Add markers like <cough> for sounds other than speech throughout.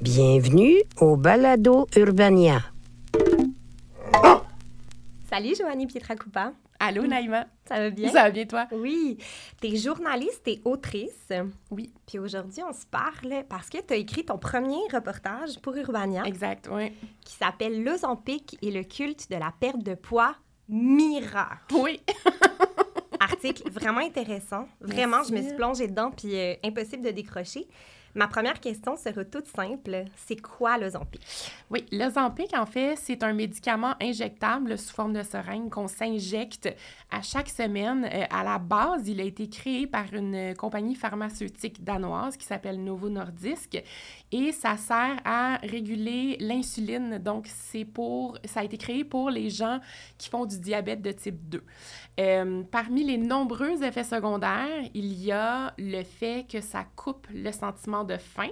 Bienvenue au Balado Urbania. Salut Joanie Pietracoupa. Allô, Naïma. Ça va bien? Ça va bien, toi? Oui. T'es journaliste et autrice. Oui. Puis aujourd'hui, on se parle parce que tu as écrit ton premier reportage pour Urbania Exact, oui. qui s'appelle L'Ozempic et le culte de la perte de poids miracle. Oui. <laughs> Article vraiment intéressant. Vraiment, je me suis plongée dedans puis euh, impossible de décrocher. Ma première question sera toute simple. C'est quoi l'Ozempic? Oui, l'Ozempic, en fait, c'est un médicament injectable sous forme de seringue qu'on s'injecte à chaque semaine. Euh, à la base, il a été créé par une compagnie pharmaceutique danoise qui s'appelle Novo Nordisk et ça sert à réguler l'insuline. Donc, pour, ça a été créé pour les gens qui font du diabète de type 2. Euh, parmi les nombreux effets secondaires, il y a le fait que ça coupe le sentiment de faim,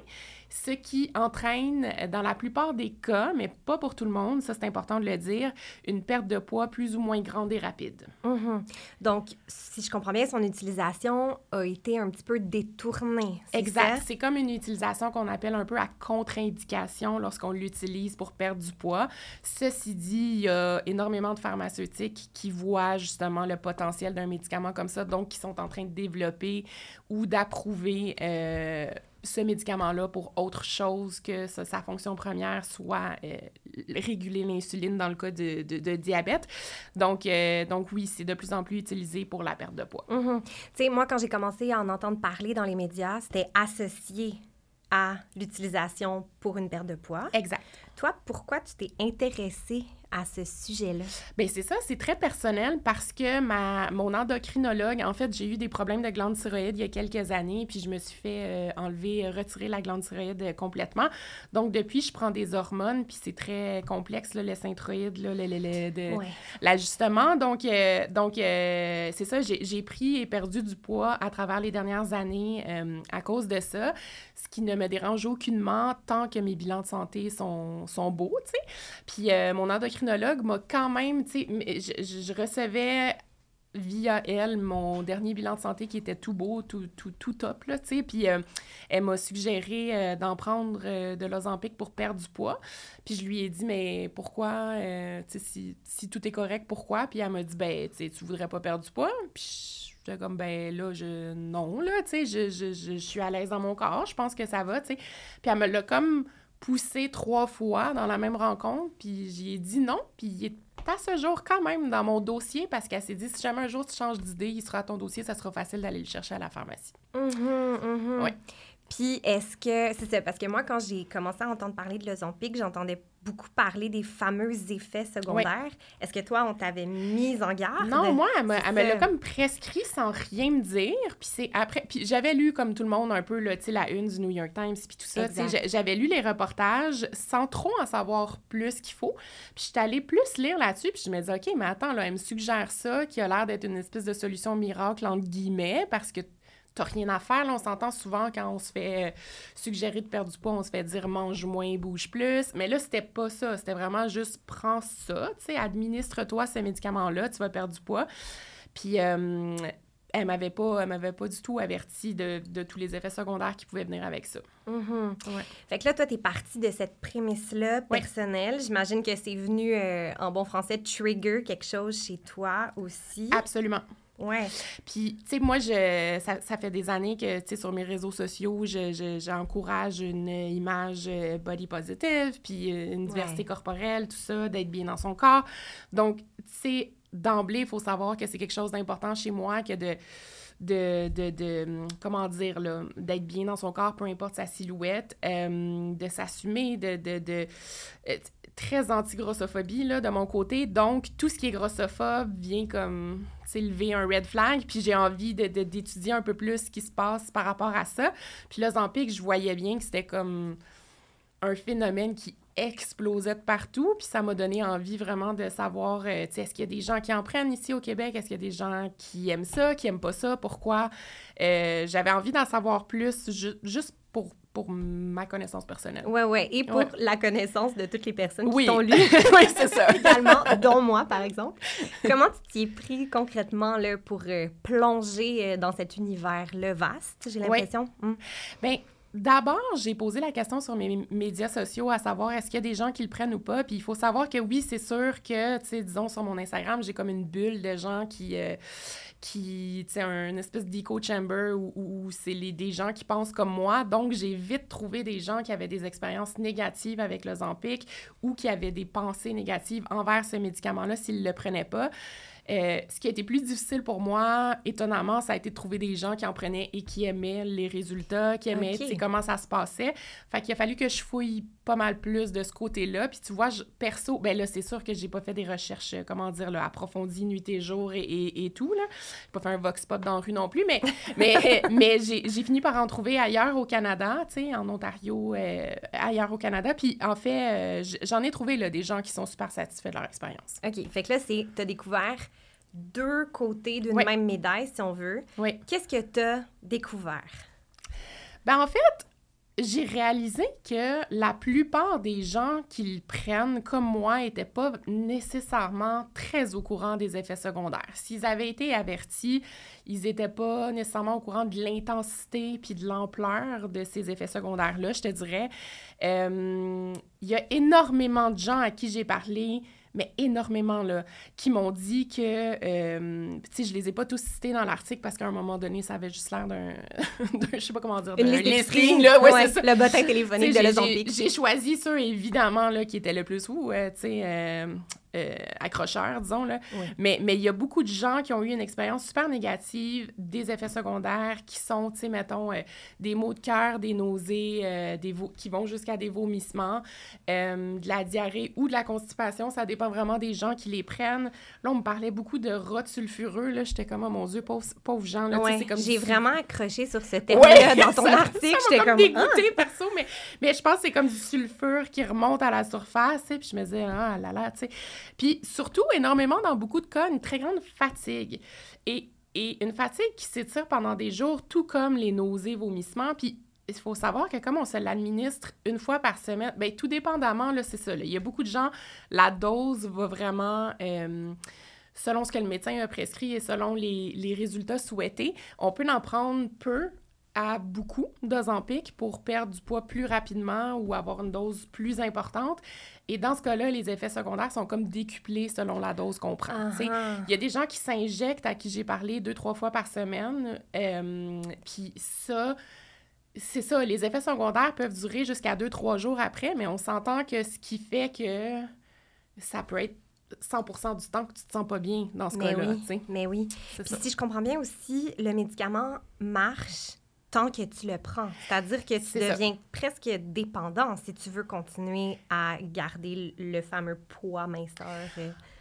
ce qui entraîne, dans la plupart des cas, mais pas pour tout le monde, ça c'est important de le dire, une perte de poids plus ou moins grande et rapide. Mhm. Donc, si je comprends bien, son utilisation a été un petit peu détournée. c'est Exact. ça? C'est comme une utilisation qu'on appelle un peu à contre-indication lorsqu'on l'utilise pour perdre du poids. Ceci dit, il y a énormément de pharmaceutiques qui voient justement le potentiel d'un médicament comme ça, donc qui sont en train de développer ou d'approuver euh, ce médicament-là pour autre chose que sa, sa fonction première soit euh, réguler l'insuline dans le cas de, de- de diabète. Donc, euh, donc oui, c'est de plus en plus utilisé pour la perte de poids. Mhm. Tu sais, moi, quand j'ai commencé à en entendre parler dans les médias, c'était associé à l'utilisation pour une perte de poids. Exact. Toi, pourquoi tu t'es intéressée à ce sujet-là? Bien, c'est ça, c'est très personnel parce que ma, mon endocrinologue, en fait, j'ai eu des problèmes de glande thyroïde il y a quelques années, puis je me suis fait euh, enlever, retirer la glande thyroïde euh, complètement. Donc, depuis, je prends des hormones, puis c'est très complexe, là, le synthroïde, là, le, le- le- de- Ouais. l'ajustement. Donc, euh, donc euh, c'est ça, j'ai j'ai pris et perdu du poids à travers les dernières années euh, à cause de ça, ce qui ne me dérange aucunement tant que mes bilans de santé sont, sont beaux, tu sais. Puis euh, mon endocrinologue m'a quand même, tu sais, je, je- recevais via elle mon dernier bilan de santé qui était tout beau, tout, tout, tout top, là, tu sais. Puis euh, elle m'a suggéré euh, d'en prendre de l'Ozempic pour perdre du poids. Puis je lui ai dit, mais pourquoi, tu sais, si, tout est correct, pourquoi? Puis elle m'a dit, ben, tu sais, voudrais pas perdre du poids? Puis j'étais comme, ben là, je, non, là, tu sais, je, je, je, je suis à l'aise dans mon corps, je pense que ça va, tu sais. Puis elle me l'a comme poussé trois fois dans la même rencontre, puis j'y ai dit non, puis il est à ce jour quand même dans mon dossier parce qu'elle s'est dit, si jamais un jour tu changes d'idée, il sera à ton dossier, ça sera facile d'aller le chercher à la pharmacie. Mhm, mhm. Ouais. Puis, est-ce que. C'est ça, parce que moi, quand j'ai commencé à entendre parler de l'Ozempic, j'entendais beaucoup parler des fameux effets secondaires. Est-ce que toi, on t'avait mis en garde? Non, moi, elle me, l'a comme prescrit sans rien me dire. Puis c'est après. Puis j'avais lu, comme tout le monde, un peu, là, la une du New York Times, puis tout ça. J'avais lu les reportages sans trop en savoir plus qu'il faut. Puis j'étais allée plus lire là-dessus, puis je me disais, OK, mais attends, là, elle me suggère ça, qui a l'air d'être une espèce de solution miracle, entre guillemets, parce que t'as rien à faire. Là, on s'entend souvent quand on se fait euh, suggérer de perdre du poids, on se fait dire mange moins, bouge plus. Mais là, c'était pas ça. C'était vraiment juste prends ça, tu sais, administre-toi ces médicaments-là, tu vas perdre du poids. Puis euh, elle m'avait pas, elle m'avait pas du tout averti de, de tous les effets secondaires qui pouvaient venir avec ça. Mhm. Ouais. Fait que là, toi, t'es partie de cette prémisse-là Ouais. personnelle. J'imagine que c'est venu, euh, en bon français, trigger quelque chose chez toi aussi. Absolument. Ouais. Puis, tu sais, moi, je, ça, ça fait des années que, tu sais, sur mes réseaux sociaux, je- je- j'encourage une image euh, body positive, puis euh, une diversité Ouais. corporelle, tout ça, d'être bien dans son corps. Donc, tu sais, d'emblée, il faut savoir que c'est quelque chose d'important chez moi, que de, de, de, de, comment dire, là, d'être bien dans son corps, peu importe sa silhouette, euh, de s'assumer, de... de, de très anti-grossophobie là, de mon côté. Donc, tout ce qui est grossophobe vient comme lever un red flag. Puis j'ai envie de, d'étudier un peu plus ce qui se passe par rapport à ça. Puis là, Zampic, je voyais bien que c'était comme un phénomène qui explosait de partout. Puis ça m'a donné envie vraiment de savoir, euh, tu sais, est-ce qu'il y a des gens qui en prennent ici au Québec? Est-ce qu'il y a des gens qui aiment ça, qui aiment pas ça? Pourquoi? Euh, j'avais envie d'en savoir plus juste pour ma connaissance personnelle. Oui, oui. Et pour la connaissance de toutes les personnes qui t'ont lu. <laughs> oui, c'est ça. Également, dont moi, par exemple. Comment tu t'y es pris concrètement là, pour euh, plonger dans cet univers-là vaste, j'ai l'impression? Oui. Hmm. Bien, D'abord, j'ai posé la question sur mes médias sociaux à savoir est-ce qu'il y a des gens qui le prennent ou pas. Puis il faut savoir que oui, c'est sûr que, tu sais, disons sur mon Instagram, j'ai comme une bulle de gens qui, euh, qui sais, un espèce d'eco chamber où, c'est des gens qui pensent comme moi. Donc, j'ai vite trouvé des gens qui avaient des expériences négatives avec le Zampic ou qui avaient des pensées négatives envers ce médicament-là s'ils ne le prenaient pas. Euh, ce qui a été plus difficile pour moi, étonnamment, ça a été de trouver des gens qui en prenaient et qui aimaient les résultats, qui aimaient comment ça se passait. Fait qu'il a fallu que je fouille pas mal plus de ce côté-là. Puis tu vois, perso, ben là, c'est sûr que j'ai pas fait des recherches, euh, comment dire, là, approfondies nuit et jour et, et, tout, là. J'ai pas fait un vox pop dans la rue non plus, mais, <laughs> mais, mais j'ai fini par en trouver ailleurs au Canada, tu sais, en Ontario, euh, ailleurs au Canada. Puis en fait, j'en ai trouvé, là, des gens qui sont super satisfaits de leur expérience. OK. Fait que là, c'est, t'as découvert deux côtés d'une même médaille, si on veut. Oui. Qu'est-ce que tu as découvert? Ben, en fait, j'ai réalisé que la plupart des gens qui le prennent, comme moi, n'étaient pas nécessairement très au courant des effets secondaires. S'ils avaient été avertis, ils n'étaient pas nécessairement au courant de l'intensité puis de l'ampleur de ces effets secondaires-là, je te dirais. Euh, il y a énormément de gens à qui j'ai parlé mais énormément, là, qui m'ont dit que, euh, tu sais, je les ai pas tous cités dans l'article parce qu'à un moment donné, ça avait juste l'air d'un, <laughs> je sais pas comment dire, d'un listing, là, ouais, c'est ça. Le bottin téléphonique de. J'ai choisi ceux, évidemment, là, qui étaient le plus, ou, tu sais, euh, euh, accrocheur, disons. Là. Mais il y a beaucoup de gens qui ont eu une expérience super négative, des effets secondaires qui sont, tu sais, mettons, euh, des maux de cœur, des nausées, euh, des qui vont jusqu'à des vomissements, de la diarrhée ou de la constipation. Ça dépend vraiment des gens qui les prennent. Là, on me parlait beaucoup de rot sulfureux. Là, j'étais comme, oh mon Dieu, pauvre, pauvre gens. Là, comme J'ai vraiment accroché sur ce thème-là <laughs> dans ton article. J'étais comme, ah! perso, mais, mais je pense que c'est comme du sulfure qui remonte à la surface, puis je me disais, ah là là, tu sais. Puis surtout, énormément dans beaucoup de cas, une très grande fatigue. Et, et une fatigue qui s'étire pendant des jours, tout comme les nausées, vomissements. Puis il faut savoir que comme on se l'administre une fois par semaine, bien, tout dépendamment, là, c'est ça. Il y a beaucoup de gens, la dose va vraiment... Euh, selon ce que le médecin a prescrit et selon les, les résultats souhaités, on peut en prendre peu à beaucoup d'Ozempic pour perdre du poids plus rapidement ou avoir une dose plus importante. Et dans ce cas-là, les effets secondaires sont comme décuplés selon la dose qu'on prend. Il y a des gens qui s'injectent, à qui j'ai parlé deux, trois fois par semaine. Euh, puis ça, c'est ça, les effets secondaires peuvent durer jusqu'à deux, trois jours après, mais on s'entend que ce qui fait que ça peut être 100 du temps que tu te sens pas bien dans ce cas-là. Oui, mais oui. Puis si je comprends bien aussi, le médicament marche tant que tu le prends. C'est-à-dire que tu deviens presque dépendant si tu veux continuer à garder le fameux poids minceur.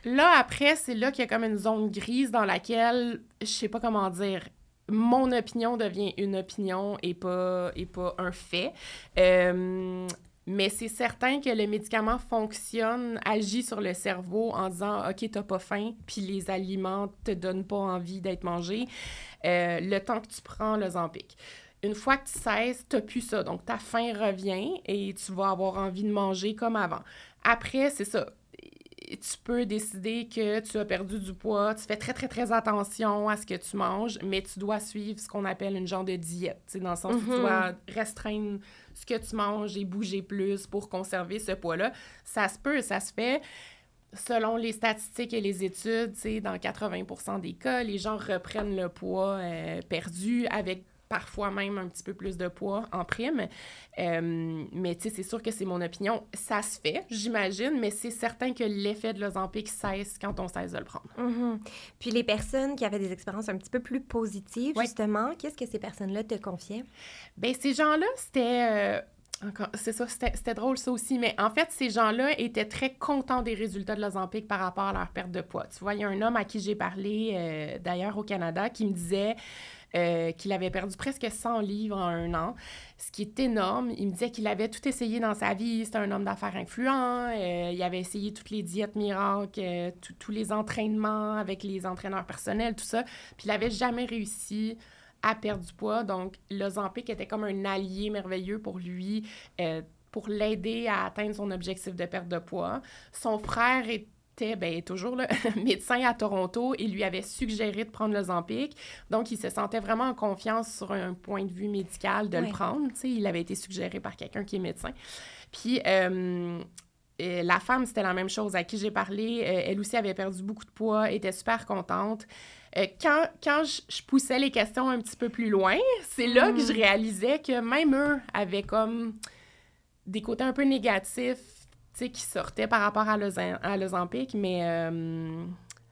Là, après, c'est là qu'il y a comme une zone grise dans laquelle, je sais pas comment dire, mon opinion devient une opinion et pas, et pas un fait. Euh, mais c'est certain que le médicament fonctionne, agit sur le cerveau en disant OK, t'as pas faim, puis les aliments te donnent pas envie d'être mangés, euh, le temps que tu prends le Zampic. Une fois que tu cesses, t'as plus ça. Donc ta faim revient et tu vas avoir envie de manger comme avant. Après, c'est ça tu peux décider que tu as perdu du poids, tu fais très, très, très attention à ce que tu manges, mais tu dois suivre ce qu'on appelle une genre de diète, dans le sens où tu dois mm-hmm. restreindre ce que tu manges et bouger plus pour conserver ce poids-là. Ça se peut, ça se fait. Selon les statistiques et les études, dans 80% des cas, les gens reprennent le poids euh, perdu avec parfois même un petit peu plus de poids en prime. Euh, mais tu sais, c'est sûr que c'est mon opinion. Ça se fait, j'imagine, mais c'est certain que l'effet de l'Ozempic cesse quand on cesse de le prendre. Mm-hmm. Puis les personnes qui avaient des expériences un petit peu plus positives, justement, qu'est-ce que ces personnes-là te confiaient? Bien, ces gens-là, c'était... Euh, C'est ça, c'était drôle ça aussi. Mais en fait, ces gens-là étaient très contents des résultats de l'Ozempic par rapport à leur perte de poids. Tu vois, il y a un homme à qui j'ai parlé, euh, d'ailleurs au Canada, qui me disait euh, qu'il avait perdu presque 100 livres en un an, ce qui est énorme. Il me disait qu'il avait tout essayé dans sa vie. C'était un homme d'affaires influent. Euh, il avait essayé toutes les diètes miracles, tous les entraînements avec les entraîneurs personnels, tout ça. Puis il n'avait jamais réussi a perdu du poids. Donc, l'Ozempic était comme un allié merveilleux pour lui, euh, pour l'aider à atteindre son objectif de perte de poids. Son frère était ben, toujours le <laughs> médecin à Toronto et lui avait suggéré de prendre l'Ozempic. Donc, il se sentait vraiment en confiance sur un point de vue médical de le prendre. il avait été suggéré par quelqu'un qui est médecin. Puis, euh, la femme, c'était la même chose à qui j'ai parlé. Euh, elle aussi avait perdu beaucoup de poids, était super contente. Euh, quand, quand je, poussais les questions un petit peu plus loin, c'est là que je mm. réalisais que même eux avaient comme des côtés un peu négatifs qui sortaient par rapport à l'Ozempic, mais euh,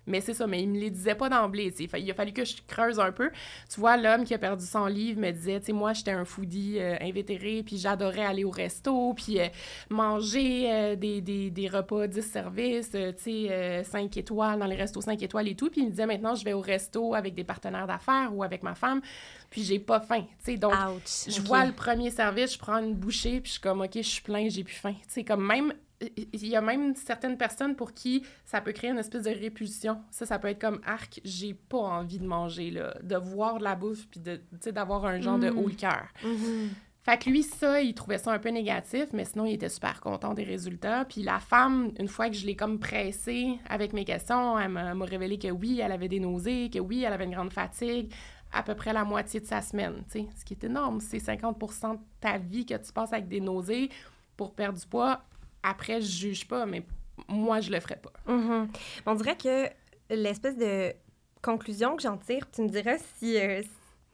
mais c'est ça, mais il me les disait pas d'emblée. Il a fallu que je creuse un peu. Tu vois, l'homme qui a perdu son livre me disait, tu sais, moi, j'étais un foodie euh, invétéré, puis j'adorais aller au resto, puis euh, manger euh, des, des, des, repas 10 services, tu sais, 5 étoiles, dans les restos 5 étoiles et tout. Puis il me disait, maintenant, je vais au resto avec des partenaires d'affaires ou avec ma femme, puis j'ai pas faim. Tu sais, donc, je vois le premier service, je prends une bouchée, puis je suis comme, OK, je suis plein, j'ai plus faim. Tu sais, comme même il y a même certaines personnes pour qui ça peut créer une espèce de répulsion. Ça, ça peut être comme arc, j'ai pas envie de manger, là, de voir de la bouffe puis de, d'avoir un genre de mm. haut le cœur. Mm-hmm. Fait que lui, ça, il trouvait ça un peu négatif, mais sinon, il était super content des résultats. Puis la femme, une fois que je l'ai comme pressée avec mes questions, elle m'a révélé que oui, elle avait des nausées, que oui, elle avait une grande fatigue, à peu près la moitié de sa semaine, tu sais. Ce qui est énorme, c'est 50 de ta vie que tu passes avec des nausées pour perdre du poids après, je juge pas, mais moi, je le ferais pas. Mm-hmm. On dirait que l'espèce de conclusion que j'en tire, tu me diras si euh,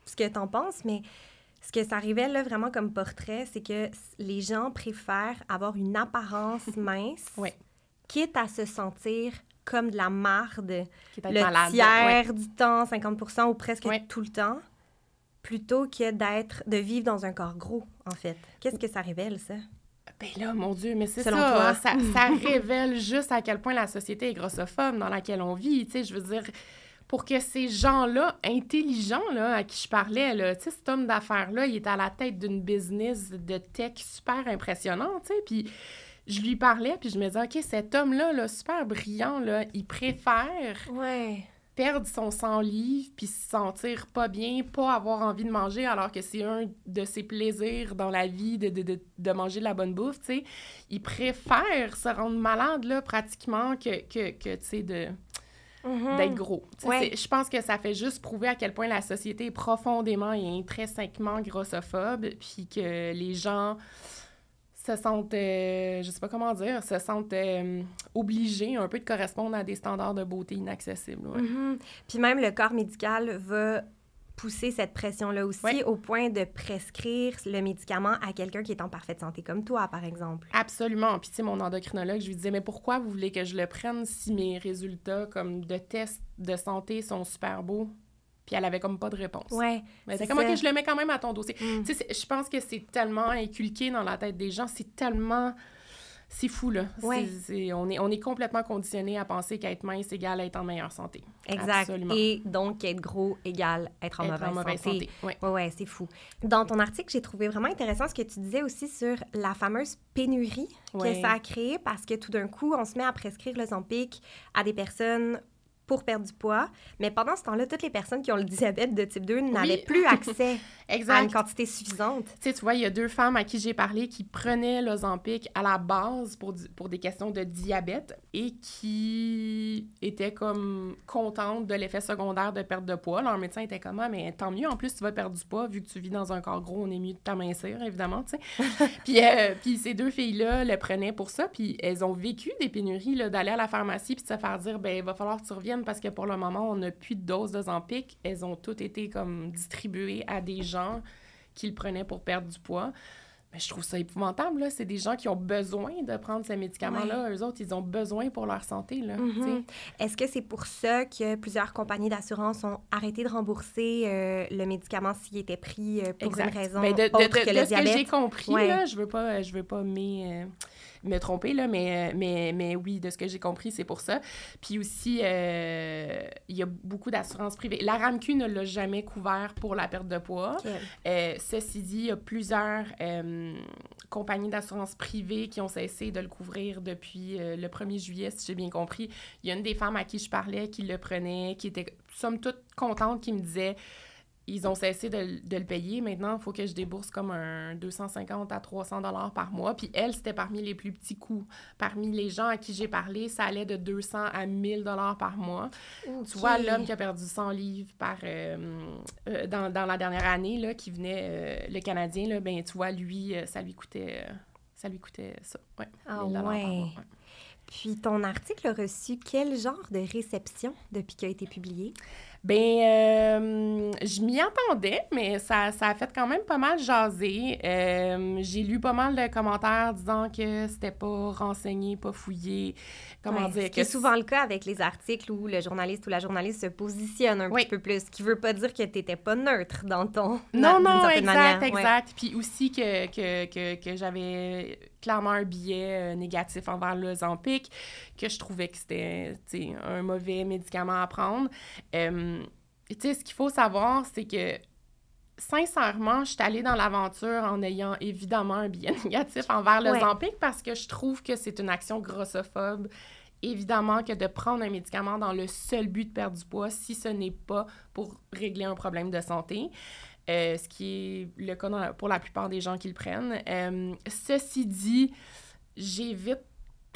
ce que tu en penses, mais ce que ça révèle là, vraiment comme portrait, c'est que les gens préfèrent avoir une apparence <laughs> mince, quitte à se sentir comme de la marde le tiers du temps, 50% ou presque tout le temps, plutôt que d'être, de vivre dans un corps gros, en fait. Qu'est-ce que ça révèle, ça? Ben là, mon Dieu, mais c'est ça, ça, ça. <laughs> révèle juste à quel point la société est grossophobe dans laquelle on vit. Tu sais, je veux dire, pour que ces gens-là, intelligents, là, à qui je parlais, là, tu sais, cet homme d'affaires-là, il est à la tête d'une business de tech super impressionnante, tu sais, puis je lui parlais, puis je me disais, OK, cet homme-là, là, super brillant, là, il préfère... Ouais perdre son sang livre puis se sentir pas bien, pas avoir envie de manger alors que c'est un de ses plaisirs dans la vie de, de, de, manger de la bonne bouffe, tu sais, il préfère se rendre malade, là, pratiquement, que, que, que tu sais, de... Mm-hmm. d'être gros. Je pense que ça fait juste prouver à quel point la société est profondément et intrinsèquement grossophobe, puis que les gens se sentent, euh, je sais pas comment dire, se sentent euh, obligés un peu de correspondre à des standards de beauté inaccessibles. Mm-hmm. Puis même le corps médical va pousser cette pression-là aussi au point de prescrire le médicament à quelqu'un qui est en parfaite santé comme toi, par exemple. Absolument. Puis, tu sais, mon endocrinologue, je lui disais, mais pourquoi vous voulez que je le prenne si mes résultats comme de tests de santé sont super beaux? Puis elle avait comme pas de réponse. Ouais. Mais c'est comme, OK, je le mets quand même à ton dossier. Mm. Tu sais, je pense que c'est tellement inculqué dans la tête des gens, c'est tellement. C'est fou, là. Ouais. on, est, on est complètement conditionné à penser qu'être mince égale être en meilleure santé. Exact. Et donc, être gros égale être en mauvaise, santé. Oui, ouais, ouais c'est fou. Dans ton article, j'ai trouvé vraiment intéressant ce que tu disais aussi sur la fameuse pénurie que ça a créé parce que tout d'un coup, on se met à prescrire le Zampic à des personnes pour perdre du poids. Mais pendant ce temps-là, toutes les personnes qui ont le diabète de type 2 n'avaient plus <laughs> accès à une quantité suffisante. Tu sais, tu vois, il y a deux femmes à qui j'ai parlé qui prenaient l'Ozempic à la base pour, pour des questions de diabète et qui étaient comme contentes de l'effet secondaire de perte de poids. Leur médecin était comme, ah, mais tant mieux, en plus, tu vas perdre du poids, vu que tu vis dans un corps gros, on est mieux de t'amincir, évidemment, tu sais. <laughs> puis, euh, puis ces deux filles-là le prenaient pour ça, puis elles ont vécu des pénuries, d'aller à la pharmacie puis de se faire dire, ben il va falloir que tu reviennes parce que pour le moment, on n'a plus de doses de Zampic. Elles ont toutes été comme distribuées à des gens qui le prenaient pour perdre du poids. Mais je trouve ça épouvantable. C'est des gens qui ont besoin de prendre ces médicaments-là. Eux autres, ils ont besoin pour leur santé, là. Mhm. Est-ce que c'est pour ça que plusieurs compagnies d'assurance ont arrêté de rembourser euh, le médicament s'il était pris euh, pour une raison ben, de, autre que le ce que j'ai compris, là, je veux pas, je veux pas mais me tromper, là, mais, mais, mais oui, de ce que j'ai compris, c'est pour ça. Puis aussi, euh, il y a beaucoup d'assurances privées. La RAMQ ne l'a jamais couvert pour la perte de poids. Euh, ceci dit, il y a plusieurs euh, compagnies d'assurance privées qui ont cessé de le couvrir depuis le 1er juillet, si j'ai bien compris. Il y a une des femmes à qui je parlais qui le prenait, qui était, somme toute, contente, qui me disait ils ont cessé de, le payer. Maintenant, il faut que je débourse comme un 250 à 300 dollars par mois. Puis elle, c'était parmi les plus petits coûts. Parmi les gens à qui j'ai parlé, ça allait de 200 à 1000 dollars par mois. Tu vois, l'homme qui a perdu 100 livres par, euh, euh, dans, dans, la dernière année, là, qui venait, euh, le Canadien, là, ben, tu vois, lui, ça lui coûtait, ça lui coûtait ça. Ouais, ah ouais. Puis ton article a reçu quel genre de réception depuis qu'il a été publié? Ben, euh, je m'y attendais, mais ça, ça, a fait quand même pas mal jaser. Euh, j'ai lu pas mal de commentaires disant que c'était pas renseigné, pas fouillé. Comment dire? C'est souvent le cas avec les articles où le journaliste ou la journaliste se positionne un petit peu plus, ce qui veut pas dire que tu n'étais pas neutre dans ton. Non, <laughs> non, exact, exact. Puis aussi que, que, que, que j'avais clairement un biais euh, négatif envers le Zampic, que je trouvais que c'était un mauvais médicament à prendre. Euh, tu sais, ce qu'il faut savoir, c'est que sincèrement, je suis allée dans l'aventure en ayant évidemment un biais <laughs> négatif envers le Zampic parce que je trouve que c'est une action grossophobe. Évidemment que de prendre un médicament dans le seul but de perdre du poids, si ce n'est pas pour régler un problème de santé. Euh, ce qui est le cas pour la plupart des gens qui le prennent. Euh, ceci dit, j'ai vite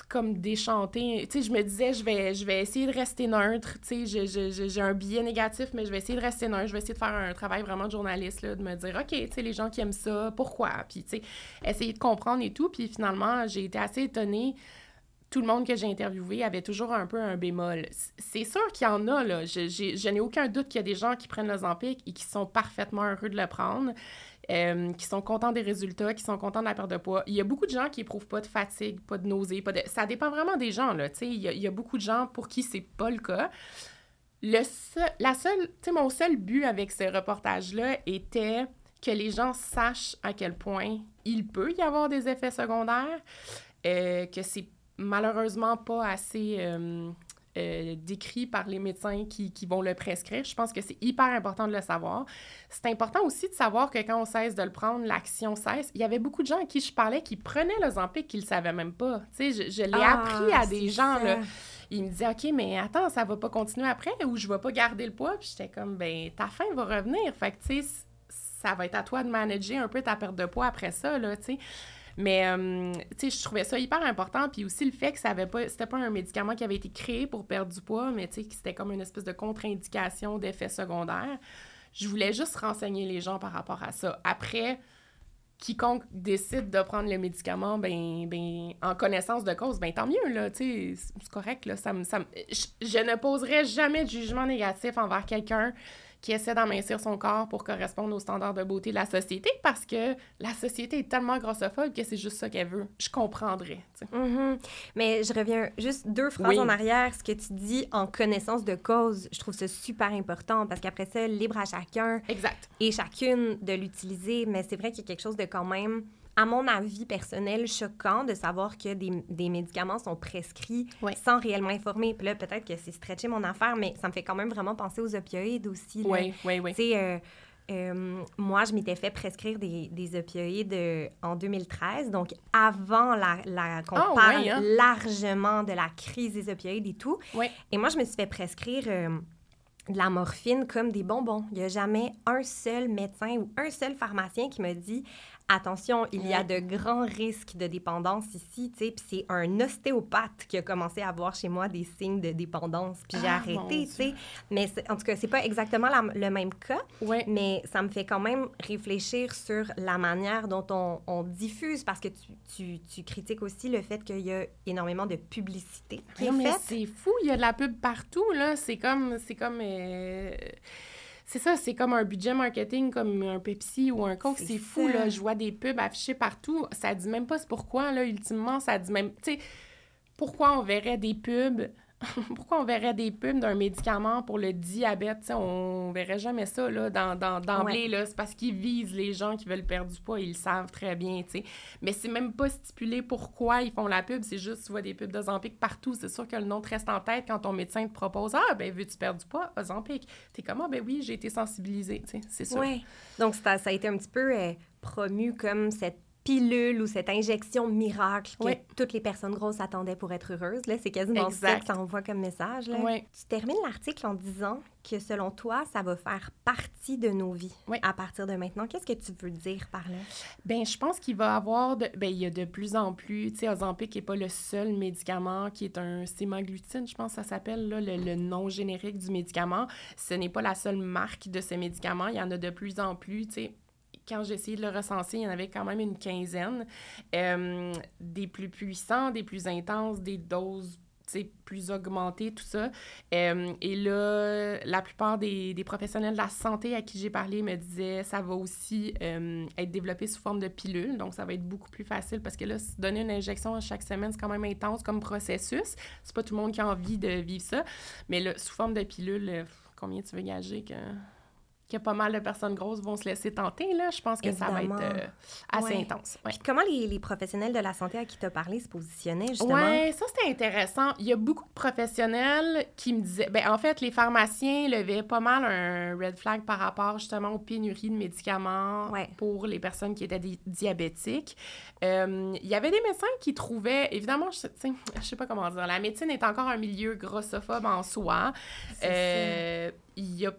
comme déchanté. Tu sais, je me disais, je vais, je vais essayer de rester neutre. Tu sais, j'ai un biais négatif, mais je vais essayer de rester neutre. Je vais essayer de faire un travail vraiment de journaliste, là, de me dire, OK, tu sais, les gens qui aiment ça, pourquoi? Puis, tu sais, essayer de comprendre et tout. Puis finalement, j'ai été assez étonnée tout le monde que j'ai interviewé avait toujours un peu un bémol. C'est sûr qu'il y en a, là. Je, je n'ai aucun doute qu'il y a des gens qui prennent le Zampic et qui sont parfaitement heureux de le prendre, euh, qui sont contents des résultats, qui sont contents de la perte de poids. Il y a beaucoup de gens qui éprouvent pas de fatigue, pas de nausée, pas de... Ça dépend vraiment des gens, là. Il y, a, il y a beaucoup de gens pour qui c'est pas le cas. Le la seule, mon seul but avec ce reportage-là était que les gens sachent à quel point il peut y avoir des effets secondaires, euh, que c'est malheureusement pas assez euh, euh, décrit par les médecins qui, qui, vont le prescrire. Je pense que c'est hyper important de le savoir. C'est important aussi de savoir que quand on cesse de le prendre, l'action cesse. Il y avait beaucoup de gens à qui je parlais qui prenaient le Zampic qui ne savaient même pas. Tu sais, je, je l'ai ah, appris à des gens, là. Ils me disaient, OK, mais attends, ça va pas continuer après ou je vais pas garder le poids? Puis j'étais comme, ben, ta faim va revenir. Fait que, tu sais, ça va être à toi de manager un peu ta perte de poids après ça, là, tu sais. Mais, euh, tu sais, je trouvais ça hyper important. Puis aussi le fait que ça avait pas, c'était pas un médicament qui avait été créé pour perdre du poids, mais tu sais, que c'était comme une espèce de contre-indication d'effets secondaires. Je voulais juste renseigner les gens par rapport à ça. Après, quiconque décide de prendre le médicament, ben, ben en connaissance de cause, ben tant mieux, là, tu sais, c'est correct, là. Ça, ça, je, je ne poserai jamais de jugement négatif envers quelqu'un qui essaie d'amincir son corps pour correspondre aux standards de beauté de la société parce que la société est tellement grossophobe que c'est juste ça qu'elle veut. Je comprendrais. Mm-hmm. Mais je reviens juste deux phrases en arrière. Ce que tu dis en connaissance de cause, je trouve ça super important parce qu'après ça, libre à chacun exact. et chacune de l'utiliser. Mais c'est vrai qu'il y a quelque chose de quand même à mon avis personnel, choquant de savoir que des, des médicaments sont prescrits sans réellement informer. Puis là, peut-être que c'est stretcher mon affaire, mais ça me fait quand même vraiment penser aux opioïdes aussi. Oui, oui, oui. Tu sais, euh, euh, moi, je m'étais fait prescrire des, des opioïdes euh, en 2013, donc avant la, la qu'on ah, parle hein? largement de la crise des opioïdes et tout. Et moi, je me suis fait prescrire de la morphine comme des bonbons. Il n'y a jamais un seul médecin ou un seul pharmacien qui me dit attention, il y a de grands risques de dépendance ici, tu sais, puis c'est un ostéopathe qui a commencé à voir chez moi des signes de dépendance, puis j'ai ah, arrêté, tu sais. Mais en tout cas, c'est pas exactement le même cas, mais ça me fait quand même réfléchir sur la manière dont on, diffuse, parce que tu, tu, critiques aussi le fait qu'il y a énormément de publicité qui mais C'est fou, il y a de la pub partout, là. C'est comme... C'est comme euh, c'est ça, c'est comme un budget marketing comme un Pepsi ou un Coke. C'est fou, là. Je vois des pubs affichées partout. Ça dit même pas c'est pourquoi, là, ultimement. Ça dit même. Tu sais, pourquoi on verrait des pubs <laughs> pourquoi on verrait des pubs d'un médicament pour le diabète? on verrait jamais ça là, dans, dans, d'emblée. C'est parce qu'ils visent les gens qui veulent perdre du poids. Ils le savent très bien. sais. Mais c'est même pas stipulé pourquoi ils font la pub. C'est juste, tu vois des pubs d'Ozempic partout. C'est sûr que le nom te reste en tête quand ton médecin te propose Ah, ben veux-tu perdre du poids? Ozempic? T'es comme Ah, ben oui, j'ai été sensibilisée. C'est sûr. Oui. Donc, ça, ça, a été un petit peu euh, promu comme cette pilule ou cette injection miracle que toutes les personnes grosses attendaient pour être heureuses. Là, c'est quasiment ça que ça envoie comme message. Là. Tu termines l'article en disant que selon toi, ça va faire partie de nos vies à partir de maintenant. Qu'est-ce que tu veux dire par là? Bien, je pense qu'il va y avoir, de, ben, il y a de plus en plus, tu sais, Ozempic n'est pas le seul médicament qui est un sémaglutine, je pense que ça s'appelle, le, le, nom générique du médicament. Ce n'est pas la seule marque de ce médicament. Il y en a de plus en plus, tu sais quand j'ai essayé de le recenser, il y en avait quand même une quinzaine. Euh, des plus puissants, des plus intenses, des doses plus augmentées, tout ça. Euh, et là, la plupart des, professionnels de la santé à qui j'ai parlé me disaient ça va aussi euh, être développé sous forme de pilule. Donc, ça va être beaucoup plus facile parce que là, donner une injection chaque semaine, c'est quand même intense comme processus. C'est pas tout le monde qui a envie de vivre ça. Mais là, sous forme de pilule, combien tu veux gager que que pas mal de personnes grosses vont se laisser tenter. Là. Je pense que ça va être euh, assez intense. comment les, les, professionnels de la santé à qui tu as parlé se positionnaient, justement? Oui, ça, c'était intéressant. Il y a beaucoup de professionnels qui me disaient... Ben, en fait, les pharmaciens levaient pas mal un red flag par rapport, justement, aux pénuries de médicaments pour les personnes qui étaient diabétiques. Euh, il y avait des médecins qui trouvaient... Évidemment, je, je sais pas comment dire. La médecine est encore un milieu grossophobe en soi. Euh, il y a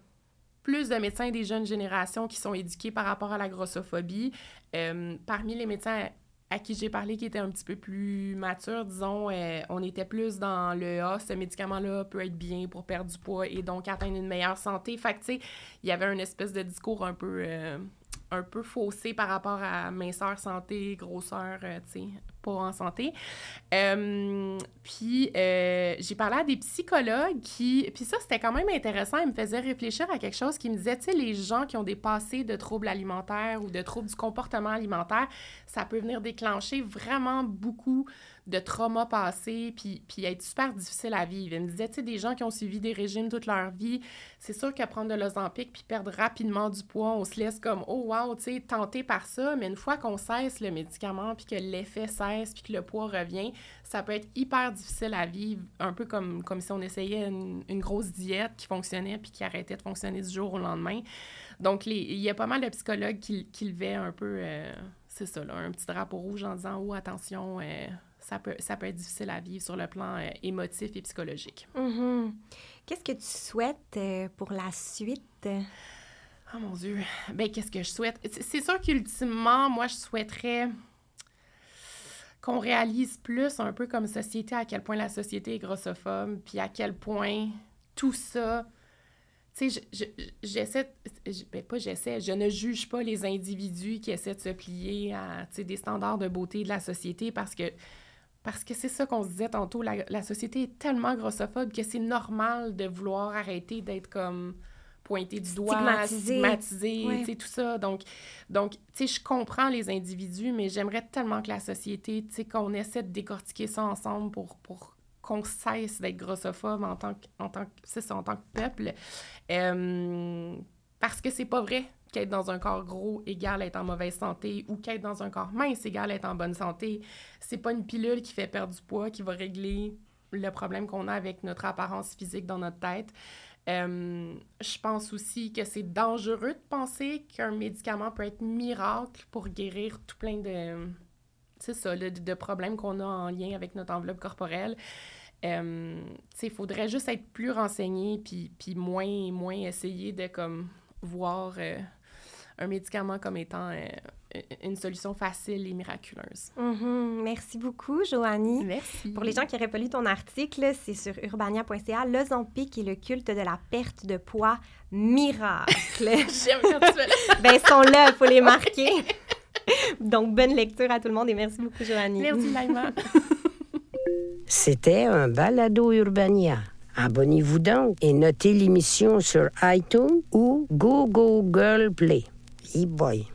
plus de médecins des jeunes générations qui sont éduqués par rapport à la grossophobie. Euh, parmi les médecins à qui j'ai parlé qui étaient un petit peu plus matures, disons, euh, on était plus dans le Ah, ce médicament-là peut être bien pour perdre du poids et donc atteindre une meilleure santé. Fait que, tu sais, il y avait une espèce de discours un peu. Euh, un peu faussé par rapport à minceur, santé, grosseur, tu sais, pas en santé. Euh, puis euh, j'ai parlé à des psychologues qui... Puis ça, c'était quand même intéressant. Ils me faisaient réfléchir à quelque chose qui me disait, tu sais, les gens qui ont des passés de troubles alimentaires ou de troubles du comportement alimentaire, ça peut venir déclencher vraiment beaucoup de traumas passés, puis, puis être super difficile à vivre. Il me disait, tu sais, des gens qui ont suivi des régimes toute leur vie, c'est sûr qu'à prendre de l'Ozempic puis perdre rapidement du poids, on se laisse comme, oh wow, tu sais, tenté par ça, mais une fois qu'on cesse le médicament puis que l'effet cesse puis que le poids revient, ça peut être hyper difficile à vivre, un peu comme, comme si on essayait une, grosse diète qui fonctionnait puis qui arrêtait de fonctionner du jour au lendemain. Donc, il y a pas mal de psychologues qui, qui levaient un peu, euh, c'est ça, là, un petit drapeau rouge en disant, oh, attention, euh, ça peut, ça peut être difficile à vivre sur le plan euh, émotif et psychologique. Mm-hmm. Qu'est-ce que tu souhaites pour la suite? Oh mon Dieu. Ben, qu'est-ce que je souhaite? C'est sûr qu'ultimement, moi, je souhaiterais qu'on réalise plus un peu comme société à quel point la société est grossophobe, puis à quel point tout ça tu sais, j'essaie, ben pas j'essaie, je ne juge pas les individus qui essaient de se plier à des standards de beauté de la société parce que parce que c'est ça qu'on se disait tantôt, la, société est tellement grossophobe que c'est normal de vouloir arrêter d'être comme pointé du doigt, stigmatisé, tu sais, tout ça. Donc, donc tu sais, je comprends les individus, mais j'aimerais tellement que la société, tu sais, qu'on essaie de décortiquer ça ensemble pour, pour qu'on cesse d'être grossophobe en tant que, en tant que, en tant que peuple. Euh, parce que c'est pas vrai qu'être dans un corps gros égale être en mauvaise santé ou qu'être dans un corps mince égale être en bonne santé. C'est pas une pilule qui fait perdre du poids qui va régler le problème qu'on a avec notre apparence physique dans notre tête. Euh, je pense aussi que c'est dangereux de penser qu'un médicament peut être miracle pour guérir tout plein de, c'est ça, de, problèmes qu'on a en lien avec notre enveloppe corporelle. Euh, il faudrait juste être plus renseigné puis, puis moins, moins essayer de comme voir euh, un médicament comme étant euh, une solution facile et miraculeuse. Mm-hmm. Merci beaucoup, Joanie. Merci. Pour les gens qui n'auraient pas lu ton article, c'est sur urbania.ca, L'Ozempic et le culte de la perte de poids miracle. <laughs> J'aime quand tu fais Ben, sont là, il faut les marquer. Donc, bonne lecture à tout le monde et merci beaucoup, Joanie. Merci, Laima. <laughs> C'était un balado Urbania. Abonnez-vous donc et notez l'émission sur iTunes ou Google Play. E-boy.